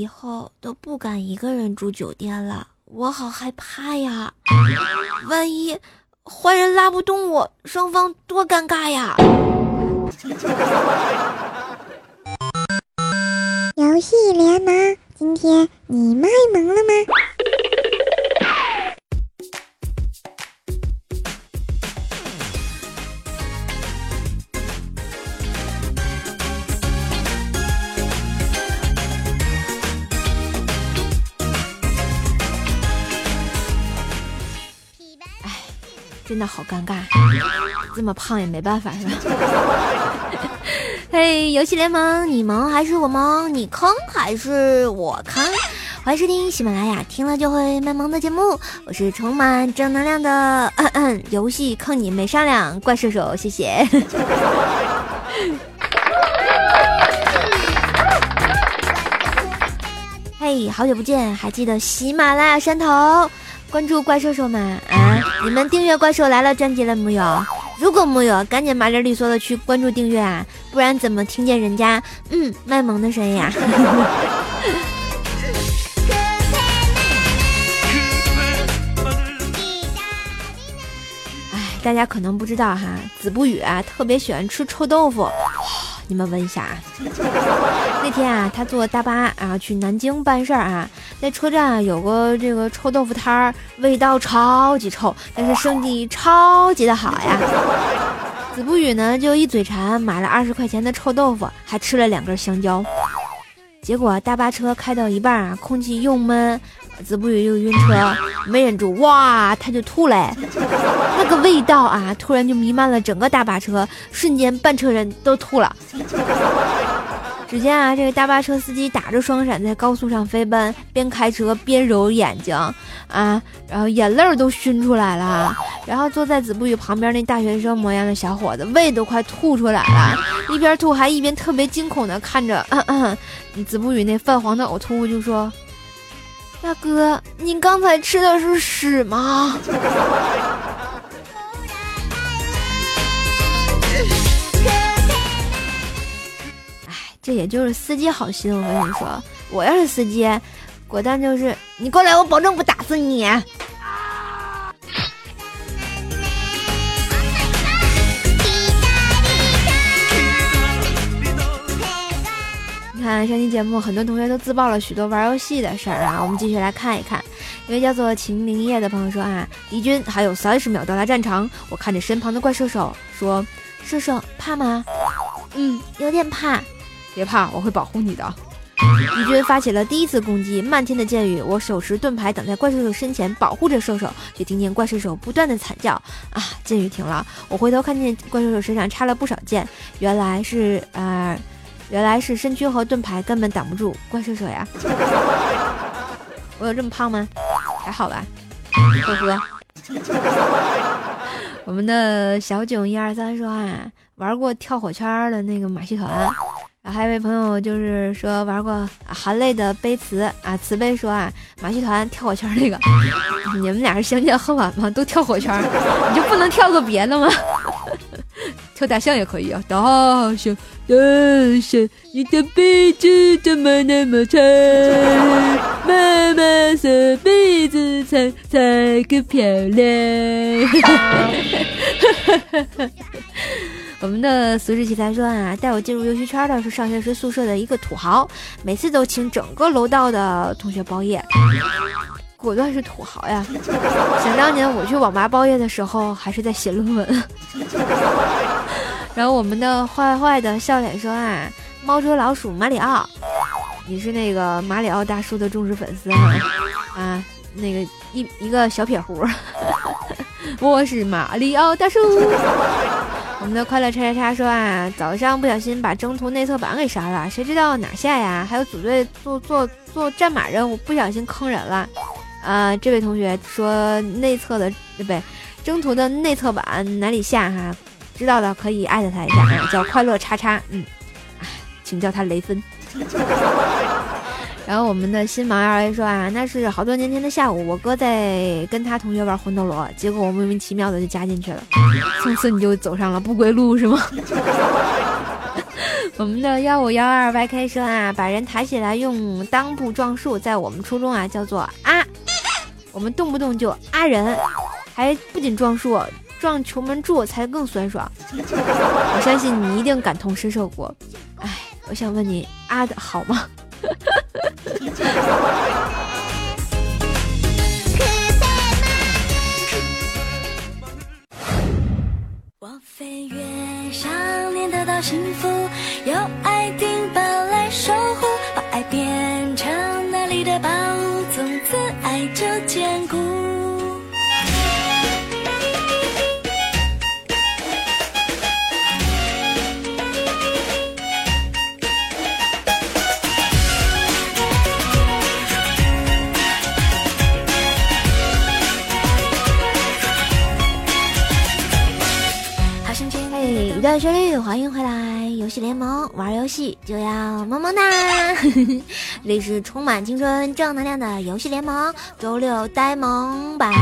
以后都不敢一个人住酒店了，我好害怕呀！万一坏人拉不动我，双方多尴尬呀！游戏联盟，今天你卖萌了吗？真的好尴尬，这么胖也没办法是吧？嘿，游戏联盟，你萌还是我萌？你坑还是我坑？欢迎收听喜马拉雅听了就会卖萌的节目，我是充满正能量的嗯嗯游戏坑你没商量怪射手，谢谢。嘿，好久不见，还记得喜马拉雅山头？关注怪兽兽吗啊！你们订阅《怪兽来了》专辑了没有？如果没有，赶紧麻利利索的去关注订阅啊！不然怎么听见人家嗯卖萌的声音呀？哎，大家可能不知道哈，子不语啊特别喜欢吃臭豆腐。你们问一下啊，那天啊，他坐大巴啊去南京办事儿啊，在车站啊有个这个臭豆腐摊儿，味道超级臭，但是生意超级的好呀。子不语呢就一嘴馋，买了二十块钱的臭豆腐，还吃了两根香蕉。结果大巴车开到一半啊，空气又闷。子不语又晕车，没忍住，哇，他就吐嘞！那个味道啊，突然就弥漫了整个大巴车，瞬间半车人都吐了。只见啊，这个大巴车司机打着双闪在高速上飞奔，边开车边揉眼睛啊，然后眼泪都熏出来了。然后坐在子不语旁边那大学生模样的小伙子，胃都快吐出来了，一边吐还一边特别惊恐的看着子不语那泛黄的呕吐物，就说。大哥，你刚才吃的是屎吗？哎，这也就是司机好心，我跟你说，我要是司机，果断就是你过来，我保证不打死你。看上期节目，很多同学都自曝了许多玩游戏的事儿啊，我们继续来看一看。一位叫做秦灵叶的朋友说啊，敌军还有三十秒到达战场，我看着身旁的怪射手说：“射手怕吗？”“嗯，有点怕。”“别怕，我会保护你的。”敌军发起了第一次攻击，漫天的箭雨，我手持盾牌挡在怪兽手身前保护着射手，却听见怪兽手不断的惨叫。啊，箭雨停了，我回头看见怪兽手身上插了不少箭，原来是呃。原来是身躯和盾牌根本挡不住怪兽手呀！我有这么胖吗？还好吧，呵呵。我们的小囧一二三说啊，玩过跳火圈的那个马戏团，然后还有一位朋友就是说玩过含泪的悲慈啊，慈悲说啊，马戏团跳火圈那个，你们俩是相见恨晚吗？都跳火圈，你就不能跳个别的吗？跳大象也可以啊，大象大象，你的鼻子怎么那么长？妈妈说鼻子长才更漂亮。我们的俗世奇才说啊，带我进入游戏圈的是上学时宿舍的一个土豪，每次都请整个楼道的同学包夜，果断是土豪呀！想当年我去网吧包夜的时候，还是在写论文。然后我们的坏坏的笑脸说啊，猫捉老鼠马里奥，你是那个马里奥大叔的忠实粉丝啊啊，那个一一个小撇胡，我是马里奥大叔。我们的快乐叉叉叉说啊，早上不小心把征途内测版给删了，谁知道哪下呀？还有组队做做做战马任务，不小心坑人了。啊，这位同学说内测的对不对？征途的内测版哪里下哈？知道的可以艾特他一下啊，叫快乐叉叉，嗯，请叫他雷锋。然后我们的新盲二 A 说啊，那是好多年前的下午，我哥在跟他同学玩魂斗罗，结果我莫名其妙的就加进去了，从此你就走上了不归路是吗？我们的幺五幺二 YK 说啊，把人抬起来用裆部撞树，在我们初中啊叫做啊，我们动不动就啊人，还不仅撞树，撞球门柱才更酸爽。我相信你一定感同身受过。哎，我想问你啊的好吗？我飞越想念得到幸福，有爱欢迎回来！游戏联盟玩游戏就要萌萌哒，这是充满青春正能量的游戏联盟周六呆萌版。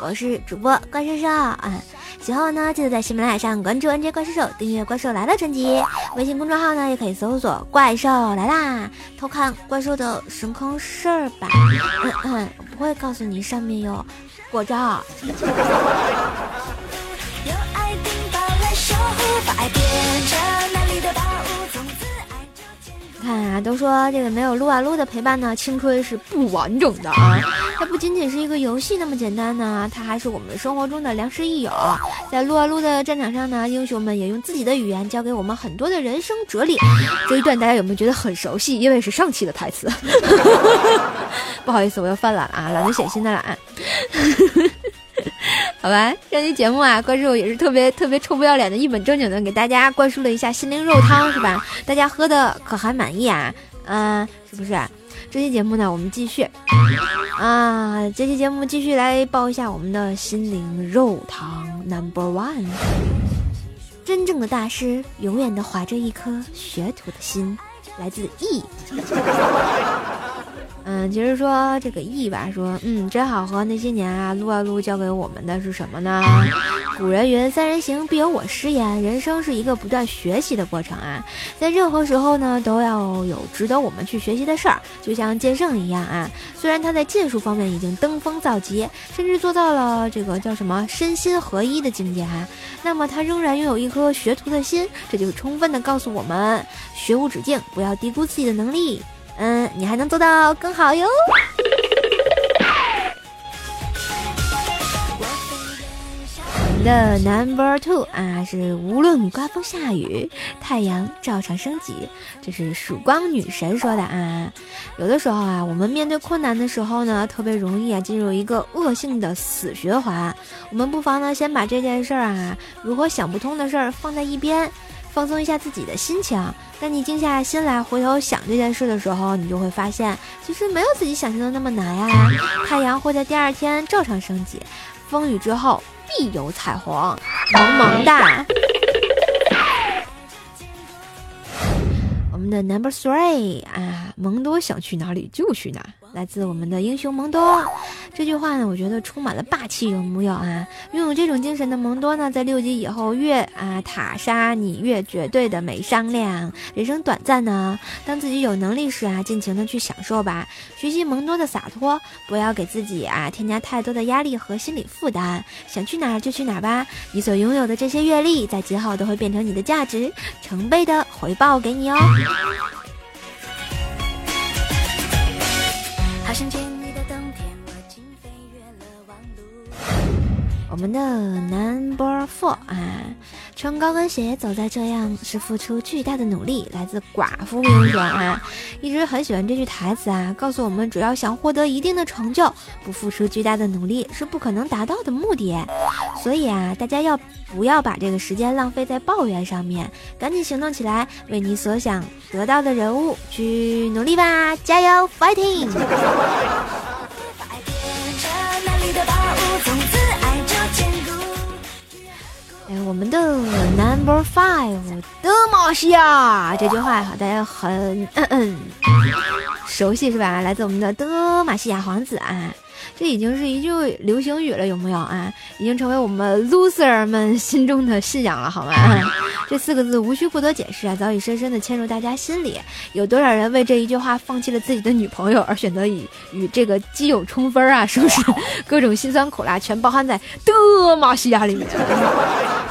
我是主播怪兽兽啊，喜欢我呢，记得在喜马拉雅上关注 “nj 怪兽兽”，订阅“怪兽来了”专辑。微信公众号呢，也可以搜索“怪兽来啦”，偷看怪兽的神坑事儿吧。嗯嗯，我不会告诉你上面有果照。看啊，都说这个没有撸啊撸的陪伴呢，青春是不完整的啊！它不仅仅是一个游戏那么简单呢，它还是我们生活中的良师益友。在撸啊撸的战场上呢，英雄们也用自己的语言教给我们很多的人生哲理。这一段大家有没有觉得很熟悉？因为是上期的台词。不好意思，我又犯懒了啊，懒得写新的懒。好吧，这期节目啊，怪兽也是特别特别臭不要脸的，一本正经的给大家灌输了一下心灵肉汤，是吧？大家喝的可还满意啊？嗯，是不是？这期节目呢，我们继续啊，这期节目继续来报一下我们的心灵肉汤 Number One。真正的大师永远都怀着一颗学徒的心，来自 E。嗯，其实说这个意吧，说嗯真好喝。那些年啊，撸啊撸教给我们的是什么呢？古人云：“三人行，必有我师焉。”人生是一个不断学习的过程啊，在任何时候呢，都要有值得我们去学习的事儿。就像剑圣一样啊，虽然他在剑术方面已经登峰造极，甚至做到了这个叫什么身心合一的境界哈，那么他仍然拥有一颗学徒的心，这就是充分的告诉我们：学无止境，不要低估自己的能力。嗯，你还能做到更好哟。我们的 Number Two 啊，是无论刮风下雨，太阳照常升起，这是曙光女神说的啊。有的时候啊，我们面对困难的时候呢，特别容易啊进入一个恶性的死循环。我们不妨呢，先把这件事儿啊，如果想不通的事儿放在一边。放松一下自己的心情。当你静下心来，回头想这件事的时候，你就会发现，其实没有自己想象的那么难呀。太阳会在第二天照常升起，风雨之后必有彩虹，萌萌哒。我们的 Number Three 啊，蒙多想去哪里就去哪。来自我们的英雄蒙多，这句话呢，我觉得充满了霸气，有木有啊？拥有这种精神的蒙多呢，在六级以后越啊塔杀你越绝对的没商量。人生短暂呢，当自己有能力时啊，尽情的去享受吧。学习蒙多的洒脱，不要给自己啊添加太多的压力和心理负担。想去哪儿就去哪儿吧，你所拥有的这些阅历，在今后都会变成你的价值，成倍的回报给你哦。好想见。我们的 Number Four 啊，穿高跟鞋走在这样是付出巨大的努力。来自寡妇英雄啊，一直很喜欢这句台词啊，告诉我们，只要想获得一定的成就，不付出巨大的努力是不可能达到的目的。所以啊，大家要不要把这个时间浪费在抱怨上面？赶紧行动起来，为你所想得到的人物去努力吧！加油，Fighting！哎，我们的 Number Five 德玛西亚这句话，大家很熟悉是吧？来自我们的德玛西亚皇子啊，这已经是一句流行语了，有没有啊？已经成为我们 loser 们心中的信仰了，好吗？这四个字无需过多解释啊，早已深深的嵌入大家心里。有多少人为这一句话放弃了自己的女朋友，而选择以与这个基友冲分啊？是不是？各种辛酸苦辣全包含在德玛西亚里面。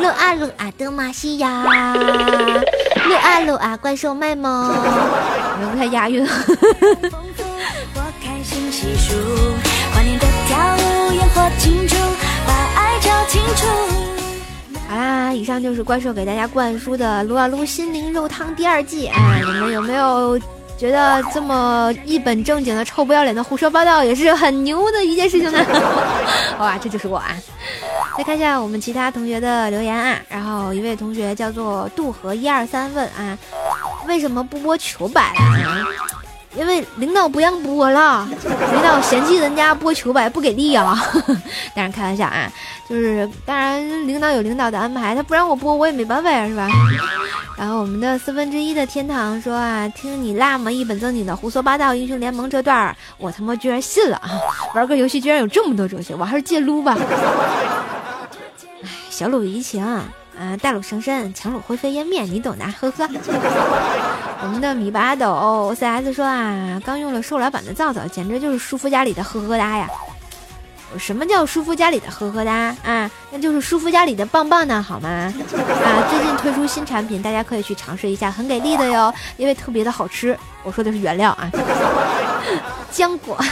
噜啊噜啊，德玛西亚，噜啊噜啊，怪兽卖萌，能 不太押韵。以上就是怪兽给大家灌输的撸啊撸心灵肉汤第二季啊！你们有没有觉得这么一本正经的臭不要脸的胡说八道也是很牛的一件事情呢？好吧，这就是我啊！再看一下我们其他同学的留言啊，然后一位同学叫做渡河一二三问啊，为什么不播球摆了？因为领导不让播了，领导嫌弃人家播球摆不给力啊！当然开玩笑啊，就是当然领导有领导的安排，他不让我播我也没办法呀，是吧？然后我们的四分之一的天堂说啊，听你那么一本正经的胡说八道英雄联盟这段儿，我他妈居然信了啊！玩个游戏居然有这么多哲学，我还是戒撸吧。哎，小鲁怡情。啊，大鲁生身，强弩灰飞烟灭，你懂的，呵呵。我们的米八斗 CS 说啊，刚用了瘦老板的皂皂，简直就是舒肤佳里的呵呵哒呀。什么叫舒肤佳里的呵呵哒啊？那就是舒肤佳里的棒棒呢，好吗？啊，最近推出新产品，大家可以去尝试一下，很给力的哟，因为特别的好吃。我说的是原料啊，浆果。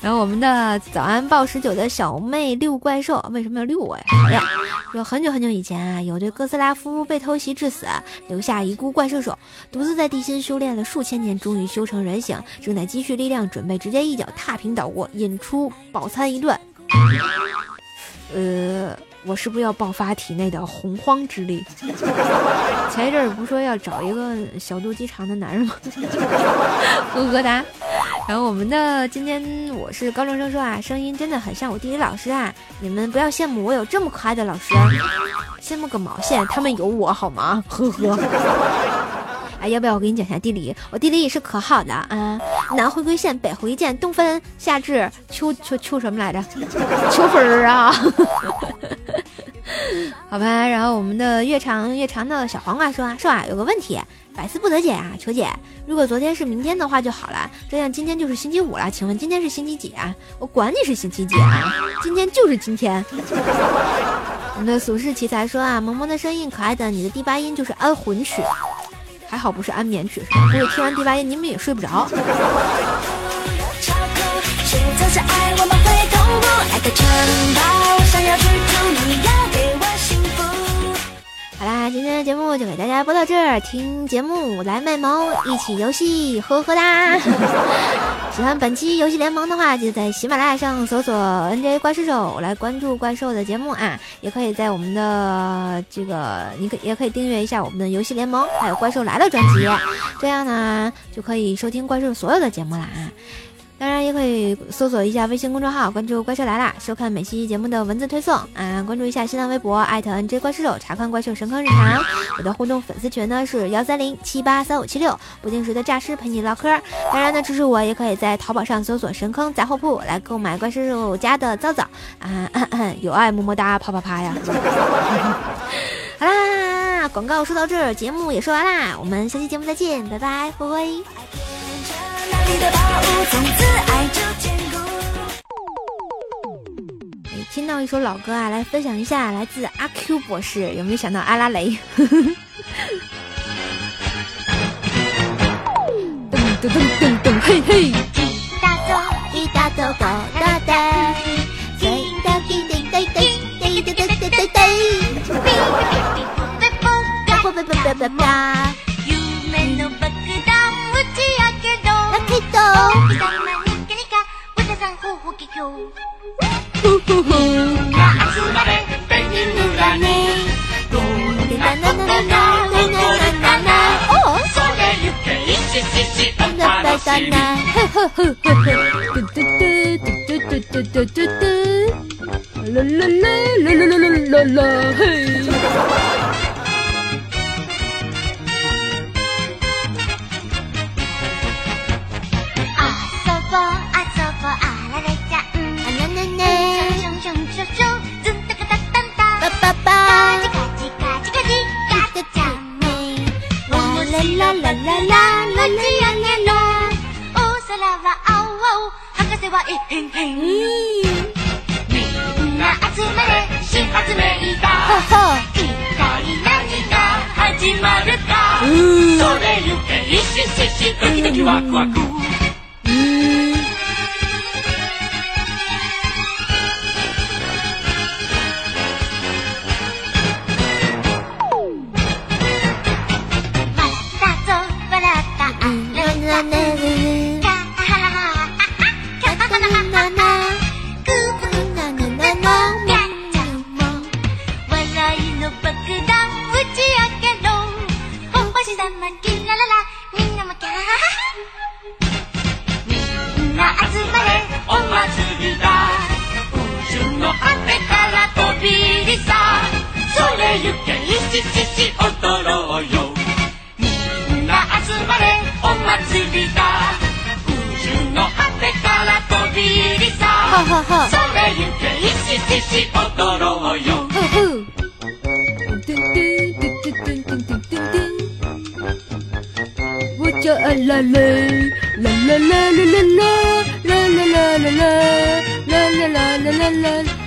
然后我们的早安报十九的小妹六怪兽为什么要六我呀？说很久很久以前啊，有对哥斯拉夫妇被偷袭致死，留下遗孤怪兽手，独自在地心修炼了数千年，终于修成人形，正在积蓄力量，准备直接一脚踏平岛国，引出饱餐一顿。呃。我是不是要爆发体内的洪荒之力？前一阵儿不说要找一个小肚鸡肠的男人吗？呵呵哒。然后我们的今天我是高中生说啊，声音真的很像我地理老师啊！你们不要羡慕我有这么可爱的老师，羡慕个毛线！他们有我好吗？呵呵。哎，要不要我给你讲下地理？我地理也是可好的啊！南回归线，北回见，冬分夏至，秋秋秋什么来着？秋分儿啊！好吧，然后我们的越长越长的小黄瓜说啊说啊，有个问题，百思不得解啊，求解。如果昨天是明天的话就好了，这样今天就是星期五了。请问今天是星期几啊？我管你是星期几啊，今天就是今天。我们的俗世奇才说啊，萌萌的声音可爱的，你的第八音就是安魂曲。还好不是安眠曲，不是听完第八音你们也睡不着。给大家播到这儿。听节目来卖萌，一起游戏，呵呵哒！喜欢本期游戏联盟的话，就在喜马拉雅上搜索 “nj 怪兽手”来关注怪兽的节目啊。也可以在我们的这个，你可也可以订阅一下我们的游戏联盟，还有怪兽来了专辑，这样呢就可以收听怪兽所有的节目了啊。当然也可以搜索一下微信公众号，关注“怪兽来啦”，收看每期节目的文字推送啊。关注一下新浪微博艾特 @nj 怪兽手，查看怪兽神坑日常。我的互动粉丝群呢是幺三零七八三五七六，不定时的诈尸陪你唠嗑。当然呢，支持我也可以在淘宝上搜索“神坑杂货铺”来购买怪兽手家的皂皂啊。有爱么么哒，啪啪啪呀！好啦，广告说到这儿，节目也说完啦，我们下期节目再见，拜拜，灰灰。听到一首老歌啊，来分享一下，来自阿 Q 博士，有没有想到阿拉蕾？噔噔噔噔噔，嘿嘿！一大走，一大走，狗大呆，谁的滴滴滴滴滴滴滴滴滴滴？啪啪啪啪啪！哼，那滋味别扭得嘞，哆唻哆唻哆唻哆唻哆唻，哦，奏乐曲，一节节节，咚哒哒哒，嘿，嘟嘟嘟嘟嘟嘟嘟嘟，啦啦啦啦啦啦啦啦，嘿。と一体何が始まるかそれゆけイシシシドキドキワクワク。ち踊ろうよ。みんな集まれお祭りだ宇宙の果てから飛び入りさ。それゆけいししし踊ろうよ。あらららららららららららららららららら